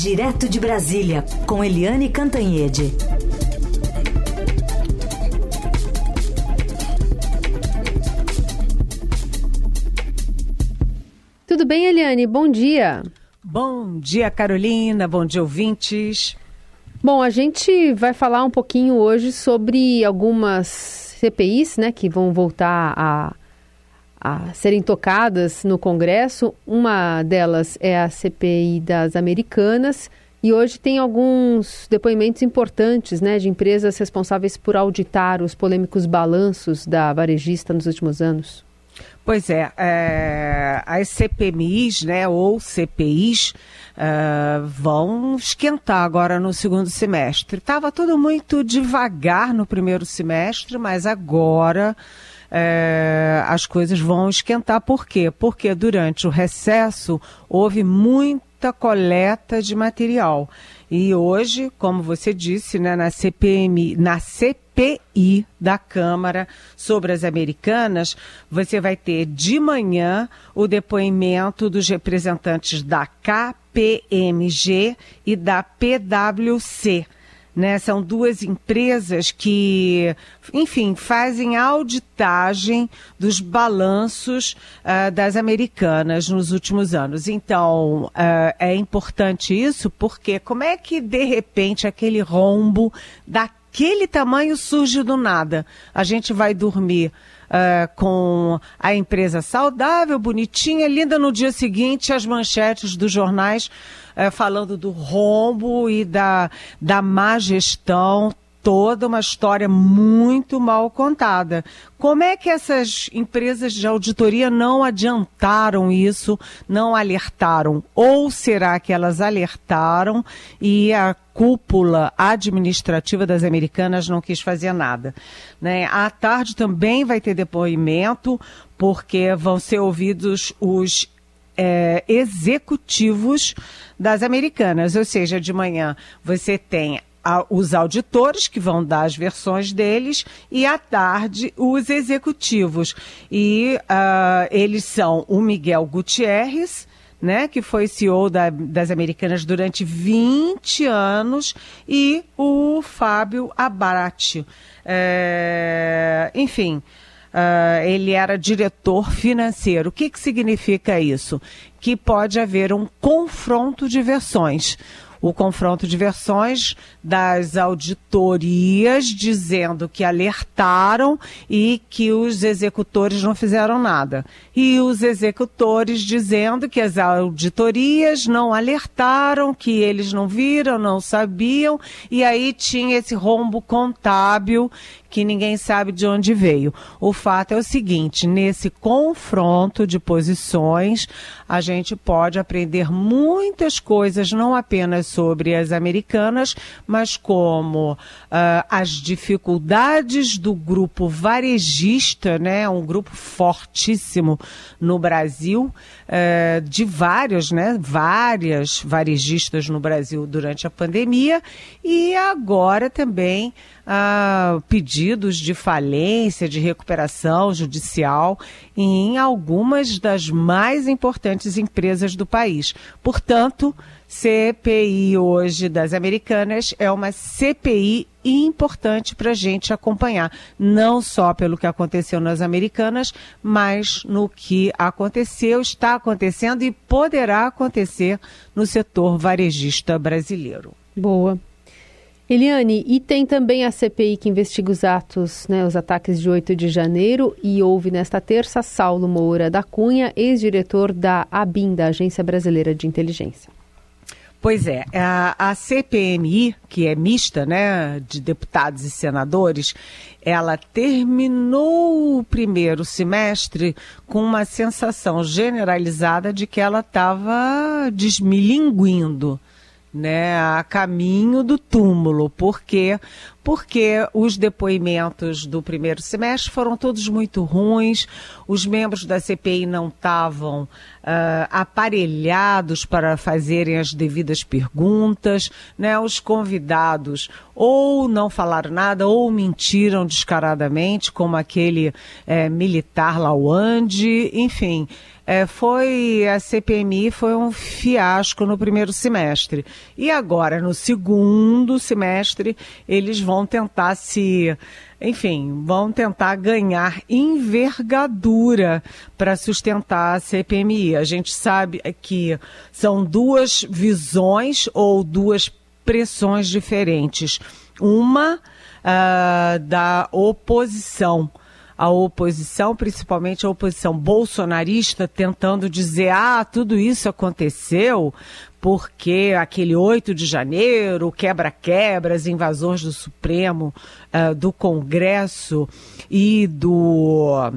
Direto de Brasília, com Eliane Cantanhede. Tudo bem, Eliane? Bom dia. Bom dia, Carolina. Bom dia, ouvintes. Bom, a gente vai falar um pouquinho hoje sobre algumas CPIs, né, que vão voltar a, a serem tocadas no Congresso. Uma delas é a CPI das Americanas. E hoje tem alguns depoimentos importantes né, de empresas responsáveis por auditar os polêmicos balanços da varejista nos últimos anos. Pois é, é as CPMIs, né, ou CPIs, é, vão esquentar agora no segundo semestre. Estava tudo muito devagar no primeiro semestre, mas agora é, as coisas vão esquentar. Por quê? Porque durante o recesso houve muita coleta de material. E hoje, como você disse, né, na CPMI, na CPI da Câmara sobre as americanas, você vai ter de manhã o depoimento dos representantes da KPMG e da PwC né? São duas empresas que, enfim, fazem auditagem dos balanços uh, das americanas nos últimos anos. Então, uh, é importante isso porque como é que, de repente, aquele rombo daquele tamanho surge do nada? A gente vai dormir uh, com a empresa saudável, bonitinha, linda. No dia seguinte, as manchetes dos jornais uh, falando do rombo e da, da má gestão toda uma história muito mal contada. Como é que essas empresas de auditoria não adiantaram isso, não alertaram? Ou será que elas alertaram e a cúpula administrativa das americanas não quis fazer nada? Né? À tarde também vai ter depoimento, porque vão ser ouvidos os é, executivos das americanas, ou seja, de manhã você tem os auditores, que vão dar as versões deles, e à tarde os executivos. E uh, eles são o Miguel Gutierrez, né, que foi CEO da, das Americanas durante 20 anos, e o Fábio Abarati. É, enfim, uh, ele era diretor financeiro. O que, que significa isso? Que pode haver um confronto de versões o confronto de versões das auditorias dizendo que alertaram e que os executores não fizeram nada. E os executores dizendo que as auditorias não alertaram, que eles não viram, não sabiam, e aí tinha esse rombo contábil que ninguém sabe de onde veio. O fato é o seguinte: nesse confronto de posições, a gente pode aprender muitas coisas, não apenas sobre as americanas, mas como uh, as dificuldades do grupo varejista, né, um grupo fortíssimo no Brasil, uh, de vários, né, várias varejistas no Brasil durante a pandemia, e agora também uh, pedidos de falência, de recuperação judicial em algumas das mais importantes empresas do país. Portanto, CPI hoje das Americanas é uma CPI importante para a gente acompanhar, não só pelo que aconteceu nas Americanas, mas no que aconteceu, está acontecendo e poderá acontecer no setor varejista brasileiro. Boa. Eliane, e tem também a CPI que investiga os atos, né, os ataques de 8 de janeiro, e houve nesta terça Saulo Moura da Cunha, ex-diretor da ABIN, da Agência Brasileira de Inteligência. Pois é, a, a, CPMI, que é mista, né, de deputados e senadores, ela terminou o primeiro semestre com uma sensação generalizada de que ela estava desmilinguindo né, a caminho do túmulo. Por quê? Porque os depoimentos do primeiro semestre foram todos muito ruins, os membros da CPI não estavam uh, aparelhados para fazerem as devidas perguntas, né, os convidados ou não falaram nada ou mentiram descaradamente, como aquele eh, militar Lawande, enfim. É, foi a CPMI foi um fiasco no primeiro semestre. E agora, no segundo semestre, eles vão tentar se enfim, vão tentar ganhar envergadura para sustentar a CPMI. A gente sabe que são duas visões ou duas pressões diferentes. Uma uh, da oposição a oposição, principalmente a oposição bolsonarista, tentando dizer: ah, tudo isso aconteceu porque aquele 8 de janeiro, quebra-quebras, invasões do Supremo, uh, do Congresso e do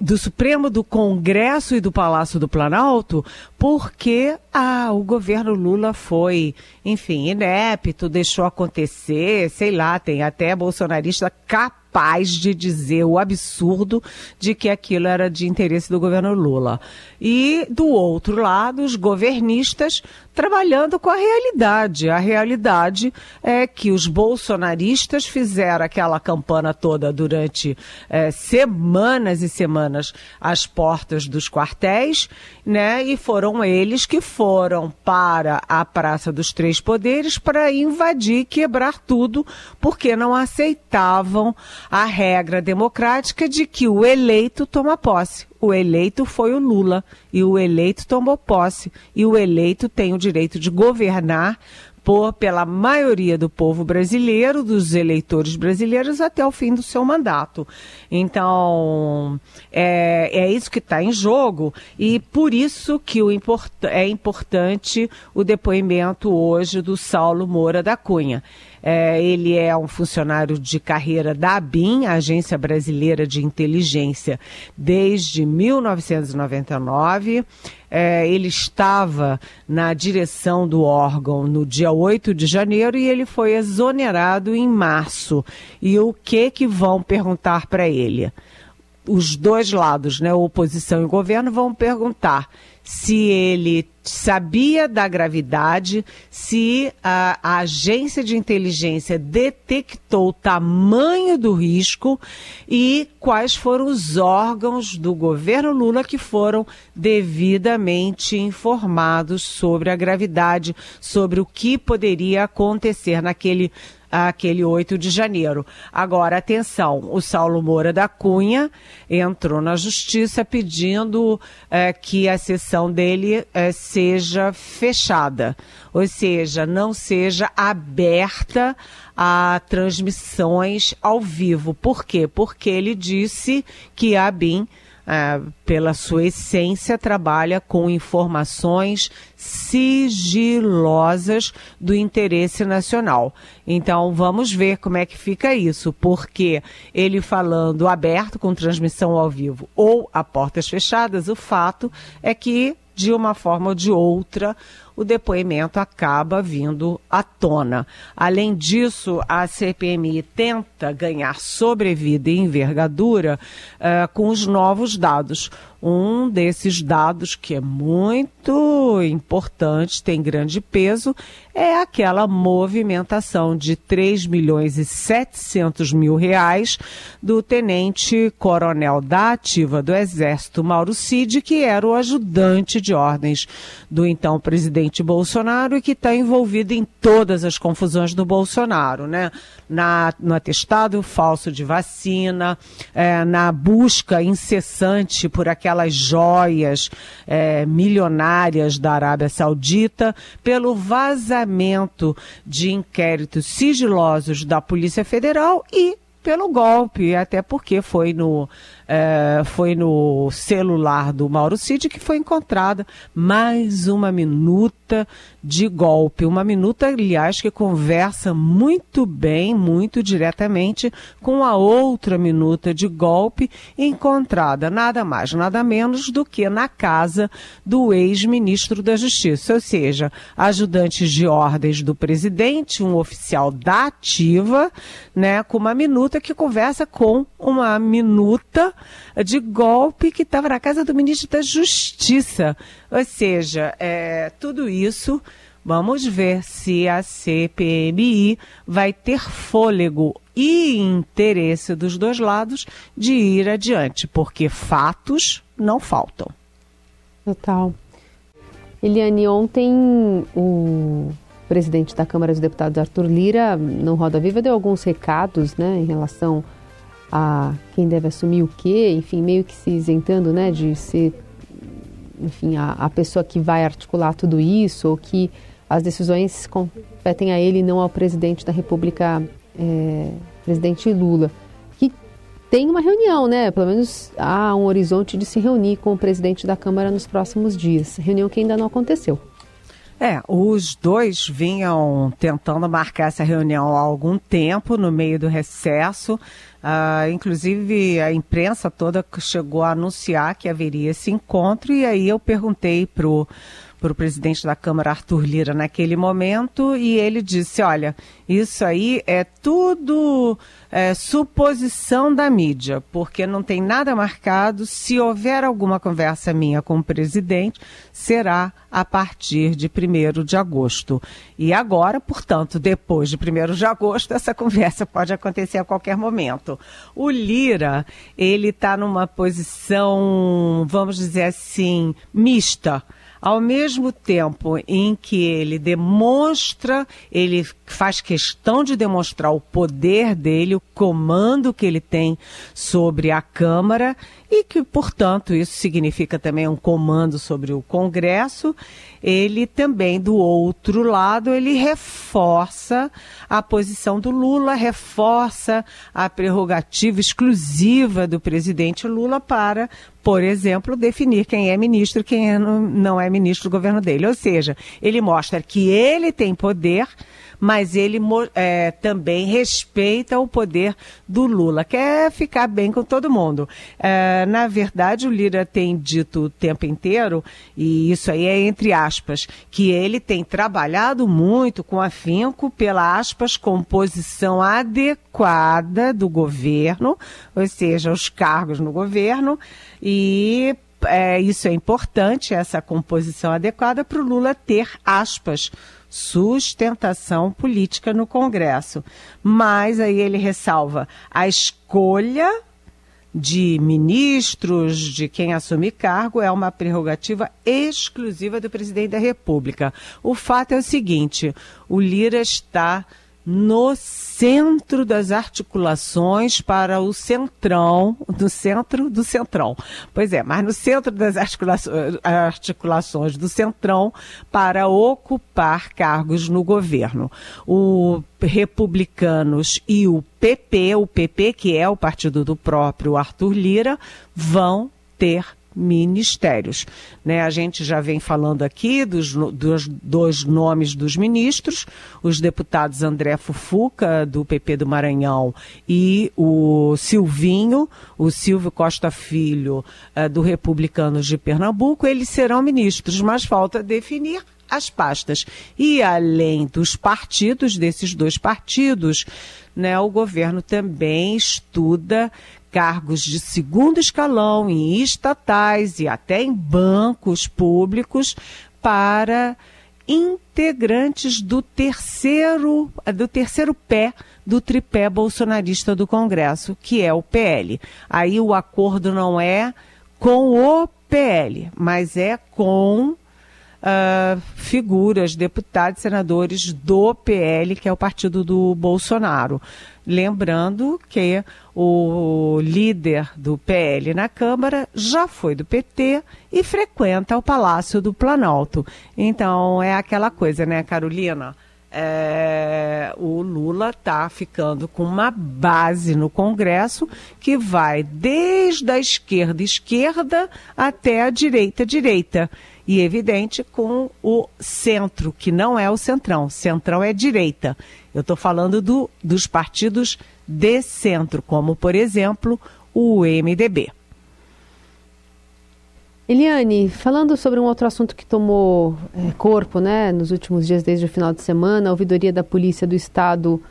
do Supremo, do Congresso e do Palácio do Planalto, porque ah, o governo Lula foi, enfim, inepto, deixou acontecer, sei lá, tem até bolsonarista capaz de dizer o absurdo de que aquilo era de interesse do governo Lula. E do outro lado, os governistas trabalhando com a realidade. A realidade é que os bolsonaristas fizeram aquela campana toda durante é, semanas e semanas às portas dos quartéis, né? E foram eles que foram para a Praça dos Três Poderes para invadir, quebrar tudo, porque não aceitavam a regra democrática de que o eleito toma posse o eleito foi o Lula e o eleito tomou posse e o eleito tem o direito de governar por, pela maioria do povo brasileiro, dos eleitores brasileiros, até o fim do seu mandato. Então, é, é isso que está em jogo e por isso que o import, é importante o depoimento hoje do Saulo Moura da Cunha. É, ele é um funcionário de carreira da ABIN, Agência Brasileira de Inteligência, desde 1999. É, ele estava na direção do órgão no dia 8 de janeiro e ele foi exonerado em março. E o que que vão perguntar para ele? Os dois lados, né, oposição e governo, vão perguntar se ele sabia da gravidade, se a, a, agência de inteligência detectou o tamanho do risco e quais foram os órgãos do governo Lula que foram devidamente informados sobre a gravidade, sobre o que poderia acontecer naquele aquele 8 de janeiro. Agora, atenção, o Saulo Moura da Cunha entrou na justiça pedindo é, que a sessão dele é, seja fechada, ou seja, não seja aberta a transmissões ao vivo. Por quê? Porque ele disse que a BIM pela sua essência, trabalha com informações sigilosas do interesse nacional. Então, vamos ver como é que fica isso, porque ele falando aberto, com transmissão ao vivo ou a portas fechadas, o fato é que, de uma forma ou de outra, o depoimento acaba vindo à tona. Além disso, a CPMI tenta ganhar sobrevida e envergadura uh, com os novos dados. Um desses dados que é muito importante, tem grande peso, é aquela movimentação de 3 milhões e 700 mil reais do tenente coronel da ativa do Exército, Mauro Cid, que era o ajudante de ordens do então presidente Bolsonaro e que está envolvido em todas as confusões do Bolsonaro, né? Na, no atestado falso de vacina, é, na busca incessante por aquela aquelas joias é, milionárias da Arábia Saudita, pelo vazamento de inquéritos sigilosos da Polícia Federal e pelo golpe, até porque foi no é, foi no celular do Mauro Cid que foi encontrada mais uma minuta de golpe. Uma minuta, aliás, que conversa muito bem, muito diretamente com a outra minuta de golpe encontrada nada mais, nada menos do que na casa do ex-ministro da Justiça, ou seja, ajudantes de ordens do presidente, um oficial da ativa, né, com uma minuta que conversa com uma minuta de golpe que estava na casa do ministro da Justiça. Ou seja, é, tudo isso. Vamos ver se a CPMI vai ter fôlego e interesse dos dois lados de ir adiante, porque fatos não faltam. Total. Eliane, ontem o presidente da Câmara dos Deputados, Arthur Lira, no Roda Viva, deu alguns recados né, em relação a quem deve assumir o quê, enfim, meio que se isentando né, de ser enfim, a, a pessoa que vai articular tudo isso, ou que as decisões competem a ele não ao presidente da República, é, presidente Lula. Que tem uma reunião, né? Pelo menos há um horizonte de se reunir com o presidente da Câmara nos próximos dias. Reunião que ainda não aconteceu. É, os dois vinham tentando marcar essa reunião há algum tempo, no meio do recesso. Uh, inclusive, a imprensa toda chegou a anunciar que haveria esse encontro, e aí eu perguntei para o para o presidente da Câmara, Arthur Lira, naquele momento, e ele disse: olha, isso aí é tudo é, suposição da mídia, porque não tem nada marcado. Se houver alguma conversa minha com o presidente, será a partir de 1 de agosto. E agora, portanto, depois de 1 de agosto, essa conversa pode acontecer a qualquer momento. O Lira, ele está numa posição, vamos dizer assim, mista ao mesmo tempo em que ele demonstra, ele faz questão de demonstrar o poder dele, o comando que ele tem sobre a Câmara e que, portanto, isso significa também um comando sobre o Congresso, ele também, do outro lado, ele reforça a posição do Lula, reforça a prerrogativa exclusiva do presidente Lula para, por exemplo, definir quem é ministro e quem é, não é ministro do governo dele. Ou seja, ele mostra que ele tem poder mas ele é, também respeita o poder do Lula, quer ficar bem com todo mundo. É, na verdade, o Lira tem dito o tempo inteiro, e isso aí é entre aspas, que ele tem trabalhado muito com afinco pela aspas composição adequada do governo, ou seja, os cargos no governo, e é, isso é importante, essa composição adequada para o Lula ter aspas sustentação política no Congresso. Mas aí ele ressalva a escolha de ministros, de quem assume cargo, é uma prerrogativa exclusiva do presidente da República. O fato é o seguinte: o Lira está no centro das articulações para o centrão, no centro do centrão. Pois é, mas no centro das articulações, articulações do centrão para ocupar cargos no governo. O Republicanos e o PP, o PP que é o partido do próprio Arthur Lira, vão ter ministérios. Né? A gente já vem falando aqui dos, dos, dos nomes dos ministros, os deputados André Fufuca, do PP do Maranhão, e o Silvinho, o Silvio Costa Filho, uh, do Republicanos de Pernambuco, eles serão ministros, mas falta definir as pastas. E além dos partidos, desses dois partidos, né, o governo também estuda cargos de segundo escalão em estatais e até em bancos públicos para integrantes do terceiro, do terceiro pé do tripé bolsonarista do Congresso, que é o PL. Aí o acordo não é com o PL, mas é com uh, figuras, deputados, senadores do PL, que é o partido do Bolsonaro. Lembrando que o líder do PL na Câmara já foi do PT e frequenta o Palácio do Planalto. Então é aquela coisa, né, Carolina? É, o Lula está ficando com uma base no Congresso que vai desde a esquerda esquerda até a direita direita e evidente com o centro, que não é o centrão. Centrão é direita. Eu estou falando do, dos partidos de centro, como, por exemplo, o MDB. Eliane, falando sobre um outro assunto que tomou é, corpo né, nos últimos dias, desde o final de semana, a ouvidoria da Polícia do Estado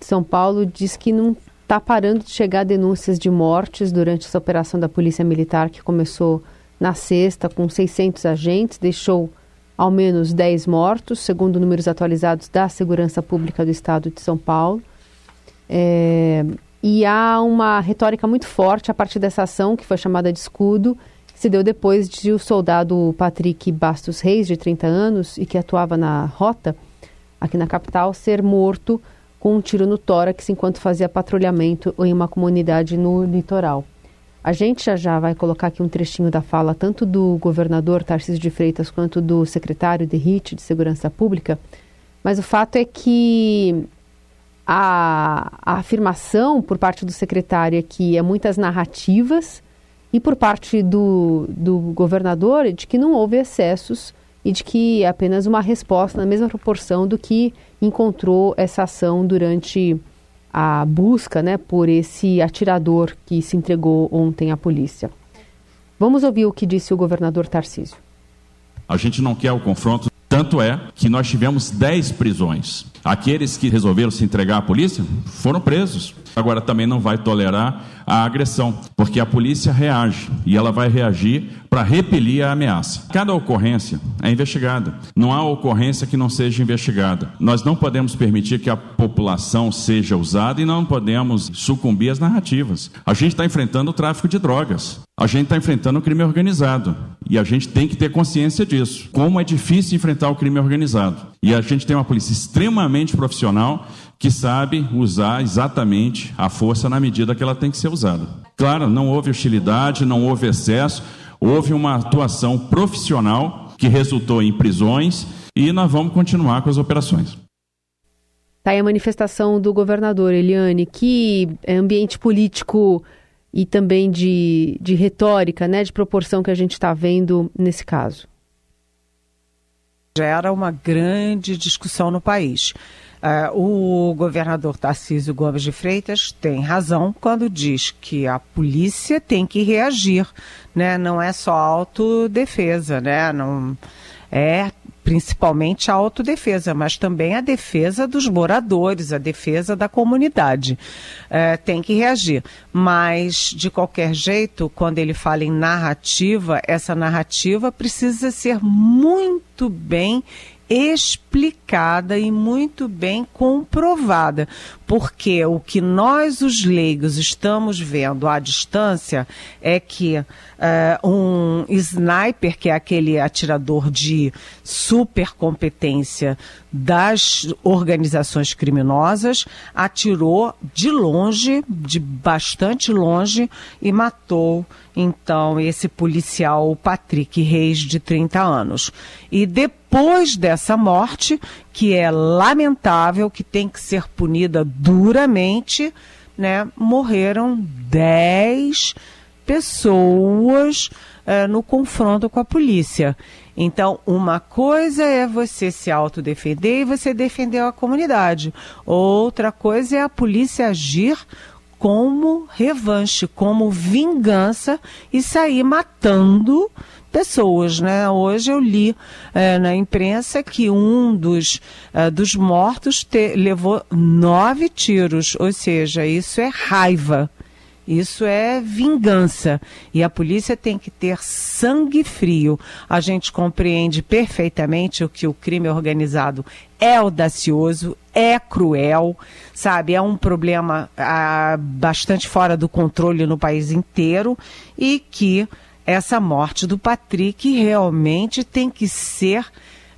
de São Paulo diz que não está parando de chegar denúncias de mortes durante essa operação da Polícia Militar que começou na sexta, com 600 agentes, deixou ao menos 10 mortos, segundo números atualizados da Segurança Pública do Estado de São Paulo. É, e há uma retórica muito forte a partir dessa ação, que foi chamada de escudo, se deu depois de o soldado Patrick Bastos Reis, de 30 anos, e que atuava na rota aqui na capital, ser morto com um tiro no tórax enquanto fazia patrulhamento em uma comunidade no litoral. A gente já já vai colocar aqui um trechinho da fala tanto do governador Tarcísio de Freitas quanto do secretário de HIT, de Segurança Pública, mas o fato é que a, a afirmação por parte do secretário é que é muitas narrativas e por parte do, do governador de que não houve excessos e de que é apenas uma resposta na mesma proporção do que encontrou essa ação durante a busca né, por esse atirador que se entregou ontem à polícia. Vamos ouvir o que disse o governador Tarcísio. A gente não quer o confronto, tanto é que nós tivemos 10 prisões. Aqueles que resolveram se entregar à polícia foram presos. Agora também não vai tolerar a agressão, porque a polícia reage e ela vai reagir para repelir a ameaça. Cada ocorrência é investigada. Não há ocorrência que não seja investigada. Nós não podemos permitir que a população seja usada e não podemos sucumbir às narrativas. A gente está enfrentando o tráfico de drogas. A gente está enfrentando o crime organizado. E a gente tem que ter consciência disso. Como é difícil enfrentar o crime organizado. E a gente tem uma polícia extremamente profissional que sabe usar exatamente a força na medida que ela tem que ser usada. Claro, não houve hostilidade, não houve excesso, houve uma atuação profissional que resultou em prisões e nós vamos continuar com as operações. Está aí a manifestação do governador Eliane, que é ambiente político e também de, de retórica, né, de proporção que a gente está vendo nesse caso. Gera uma grande discussão no país. Uh, o governador Tarcísio Gomes de Freitas tem razão quando diz que a polícia tem que reagir, né? Não é só autodefesa, né? Não é principalmente a autodefesa, mas também a defesa dos moradores, a defesa da comunidade. É, tem que reagir. Mas, de qualquer jeito, quando ele fala em narrativa, essa narrativa precisa ser muito bem explicada e muito bem comprovada, porque o que nós, os leigos, estamos vendo à distância é que uh, um sniper, que é aquele atirador de super competência das organizações criminosas, atirou de longe, de bastante longe, e matou então esse policial Patrick Reis, de 30 anos. E depois dessa morte, que é lamentável, que tem que ser punida duramente, né, morreram 10 pessoas uh, no confronto com a polícia. Então, uma coisa é você se autodefender e você defender a comunidade. Outra coisa é a polícia agir como revanche, como vingança e sair matando pessoas, né? Hoje eu li é, na imprensa que um dos, é, dos mortos te, levou nove tiros, ou seja, isso é raiva. Isso é vingança. E a polícia tem que ter sangue frio. A gente compreende perfeitamente o que o crime organizado é audacioso, é cruel, sabe? É um problema ah, bastante fora do controle no país inteiro e que essa morte do Patrick realmente tem que ser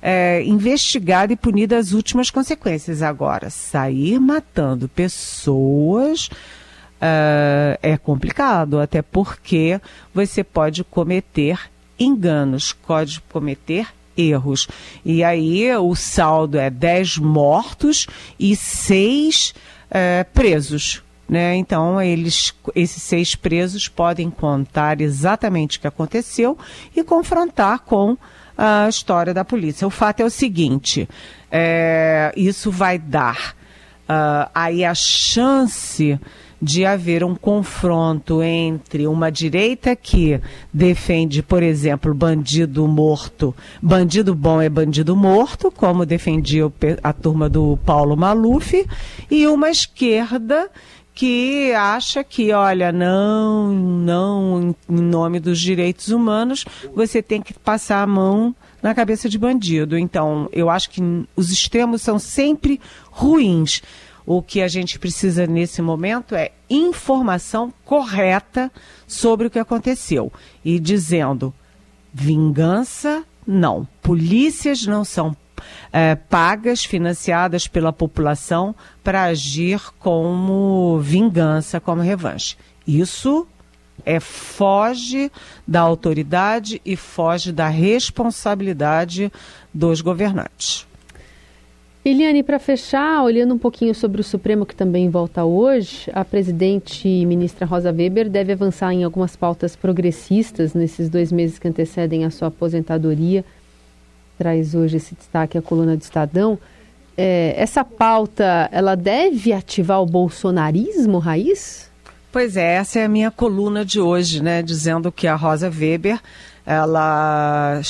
é, investigada e punida as últimas consequências. Agora, sair matando pessoas uh, é complicado, até porque você pode cometer enganos, pode cometer erros. E aí o saldo é 10 mortos e 6 uh, presos. Né? Então, eles, esses seis presos podem contar exatamente o que aconteceu e confrontar com a história da polícia. O fato é o seguinte: é, isso vai dar uh, aí a chance de haver um confronto entre uma direita que defende, por exemplo, bandido morto, bandido bom é bandido morto, como defendia a turma do Paulo Maluf, e uma esquerda que acha que, olha, não, não, em nome dos direitos humanos, você tem que passar a mão na cabeça de bandido. Então, eu acho que os extremos são sempre ruins. O que a gente precisa nesse momento é informação correta sobre o que aconteceu e dizendo vingança não, polícias não são é, pagas, financiadas pela população para agir como vingança, como revanche. Isso é foge da autoridade e foge da responsabilidade dos governantes. Eliane, para fechar, olhando um pouquinho sobre o Supremo, que também volta hoje, a presidente e ministra Rosa Weber deve avançar em algumas pautas progressistas nesses dois meses que antecedem a sua aposentadoria. Traz hoje esse destaque a coluna do Estadão. É, essa pauta, ela deve ativar o bolsonarismo raiz? Pois é, essa é a minha coluna de hoje, né? Dizendo que a Rosa Weber, ela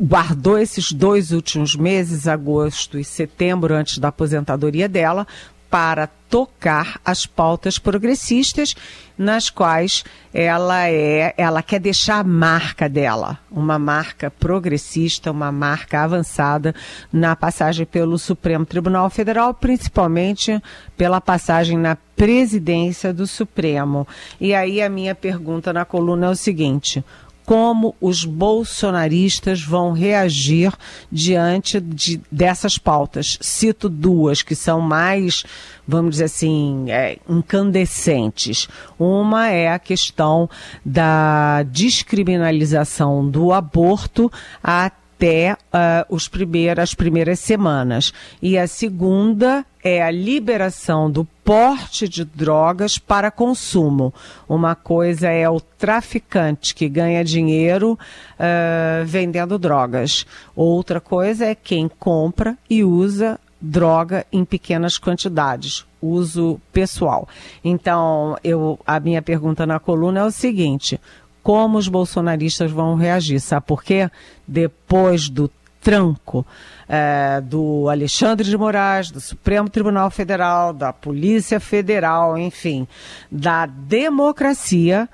guardou esses dois últimos meses, agosto e setembro, antes da aposentadoria dela, para tocar as pautas progressistas nas quais ela é, ela quer deixar a marca dela, uma marca progressista, uma marca avançada na passagem pelo Supremo Tribunal Federal, principalmente pela passagem na presidência do Supremo. E aí a minha pergunta na coluna é o seguinte: como os bolsonaristas vão reagir diante de, dessas pautas. Cito duas que são mais, vamos dizer assim, é, incandescentes. Uma é a questão da descriminalização do aborto até até uh, os primeir, as primeiras semanas. E a segunda é a liberação do porte de drogas para consumo. Uma coisa é o traficante que ganha dinheiro uh, vendendo drogas. Outra coisa é quem compra e usa droga em pequenas quantidades, uso pessoal. Então, eu, a minha pergunta na coluna é o seguinte: como os bolsonaristas vão reagir. Sabe por quê? Depois do tranco é, do Alexandre de Moraes, do Supremo Tribunal Federal, da Polícia Federal, enfim, da democracia.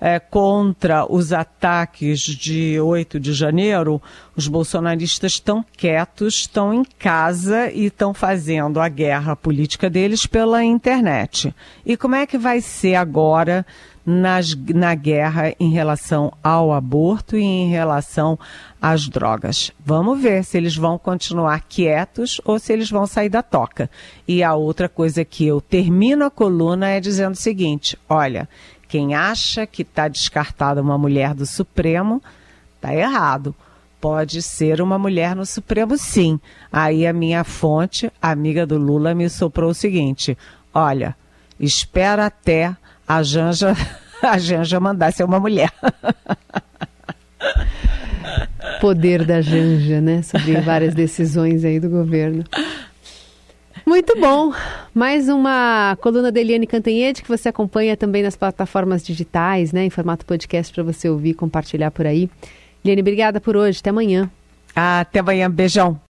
É, contra os ataques de 8 de janeiro, os bolsonaristas estão quietos, estão em casa e estão fazendo a guerra política deles pela internet. E como é que vai ser agora nas, na guerra em relação ao aborto e em relação às drogas. Vamos ver se eles vão continuar quietos ou se eles vão sair da toca. E a outra coisa que eu termino a coluna é dizendo o seguinte: olha, quem acha que está descartada uma mulher do Supremo, está errado. Pode ser uma mulher no Supremo, sim. Aí a minha fonte, amiga do Lula, me soprou o seguinte: olha, espera até a Janja, a Janja mandar ser uma mulher. Poder da Janja, né? Sobre várias decisões aí do governo. Muito bom. Mais uma coluna da Eliane Cantanhede que você acompanha também nas plataformas digitais, né? Em formato podcast para você ouvir e compartilhar por aí. Eliane, obrigada por hoje. Até amanhã. Até amanhã. Beijão.